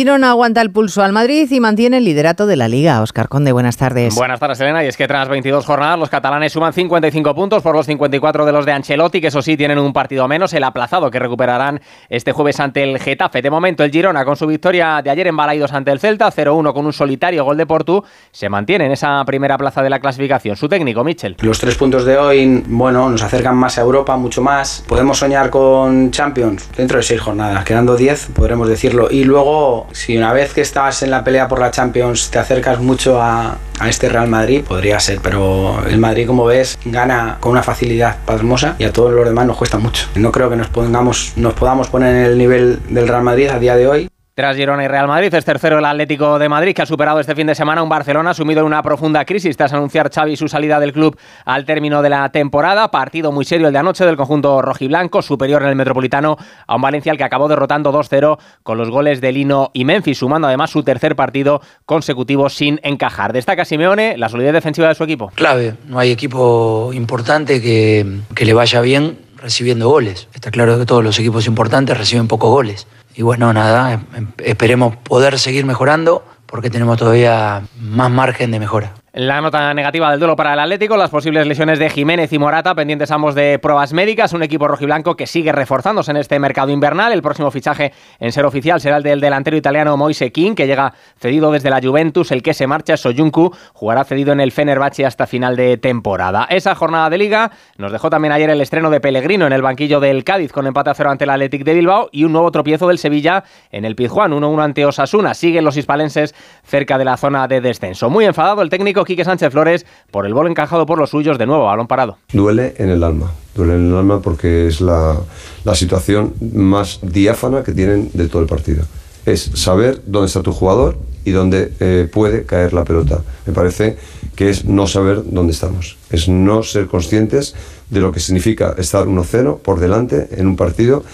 Girona aguanta el pulso al Madrid y mantiene el liderato de la Liga. Oscar Conde, buenas tardes. Buenas tardes, Elena. Y es que tras 22 jornadas, los catalanes suman 55 puntos por los 54 de los de Ancelotti, que eso sí, tienen un partido menos, el aplazado que recuperarán este jueves ante el Getafe. De momento, el Girona, con su victoria de ayer en Balaidos ante el Celta, 0-1 con un solitario gol de Portu, se mantiene en esa primera plaza de la clasificación. Su técnico, Michel. Los tres puntos de hoy, bueno, nos acercan más a Europa, mucho más. Podemos soñar con Champions dentro de seis jornadas, quedando 10, podremos decirlo. Y luego si una vez que estás en la pelea por la Champions te acercas mucho a, a, este Real Madrid, podría ser, pero el Madrid, como ves, gana con una facilidad pasmosa y a todos los demás nos cuesta mucho. No creo que nos, pongamos, nos podamos poner en el nivel del Real Madrid a día de hoy. Tras Girona y Real Madrid, es tercero el Atlético de Madrid, que ha superado este fin de semana un Barcelona sumido en una profunda crisis tras anunciar Xavi su salida del club al término de la temporada. Partido muy serio el de anoche del conjunto rojiblanco, superior en el Metropolitano a un Valencia al que acabó derrotando 2-0 con los goles de Lino y Memphis, sumando además su tercer partido consecutivo sin encajar. Destaca Simeone la solidez defensiva de su equipo. Clave, no hay equipo importante que, que le vaya bien recibiendo goles. Está claro que todos los equipos importantes reciben pocos goles y bueno, nada, esperemos poder seguir mejorando porque tenemos todavía más margen de mejora. La nota negativa del duelo para el Atlético, las posibles lesiones de Jiménez y Morata, pendientes ambos de pruebas médicas, un equipo rojiblanco que sigue reforzándose en este mercado invernal. El próximo fichaje en ser oficial será el del delantero italiano Moise King, que llega cedido desde la Juventus. El que se marcha, Soyuncu, jugará cedido en el Fenerbahce hasta final de temporada. Esa jornada de liga nos dejó también ayer el estreno de Pellegrino en el banquillo del Cádiz con empate a cero ante el Athletic de Bilbao y un nuevo tropiezo del Sevilla en el Pizjuán, 1-1 ante Osasuna. Siguen los hispalenses cerca de la zona de descenso. Muy enfadado el técnico Quique Sánchez Flores por el gol encajado por los suyos de nuevo, balón parado. Duele en el alma, duele en el alma porque es la, la situación más diáfana que tienen de todo el partido. Es saber dónde está tu jugador y dónde eh, puede caer la pelota. Me parece que es no saber dónde estamos, es no ser conscientes de lo que significa estar 1-0 por delante en un partido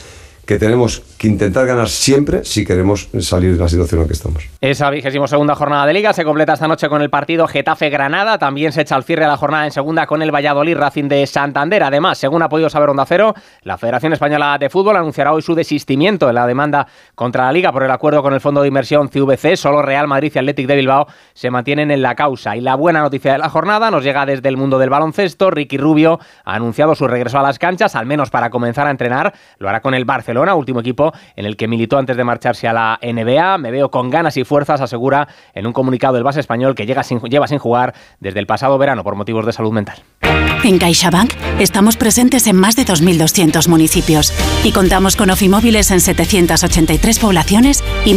que tenemos que intentar ganar siempre si queremos salir de la situación en la que estamos. Esa vigésimo segunda jornada de Liga se completa esta noche con el partido Getafe-Granada. También se echa al cierre a la jornada en segunda con el Valladolid Racing de Santander. Además, según ha podido saber Onda Cero, la Federación Española de Fútbol anunciará hoy su desistimiento en la demanda contra la Liga por el acuerdo con el Fondo de Inversión CVC. Solo Real Madrid y Athletic de Bilbao se mantienen en la causa. Y la buena noticia de la jornada nos llega desde el mundo del baloncesto. Ricky Rubio ha anunciado su regreso a las canchas, al menos para comenzar a entrenar. Lo hará con el Barcelona último equipo en el que militó antes de marcharse a la NBA. Me veo con ganas y fuerzas, asegura en un comunicado el base español que llega lleva sin jugar desde el pasado verano por motivos de salud mental. En CaixaBank estamos presentes en más de 2.200 municipios y contamos con ofimóviles en 783 poblaciones y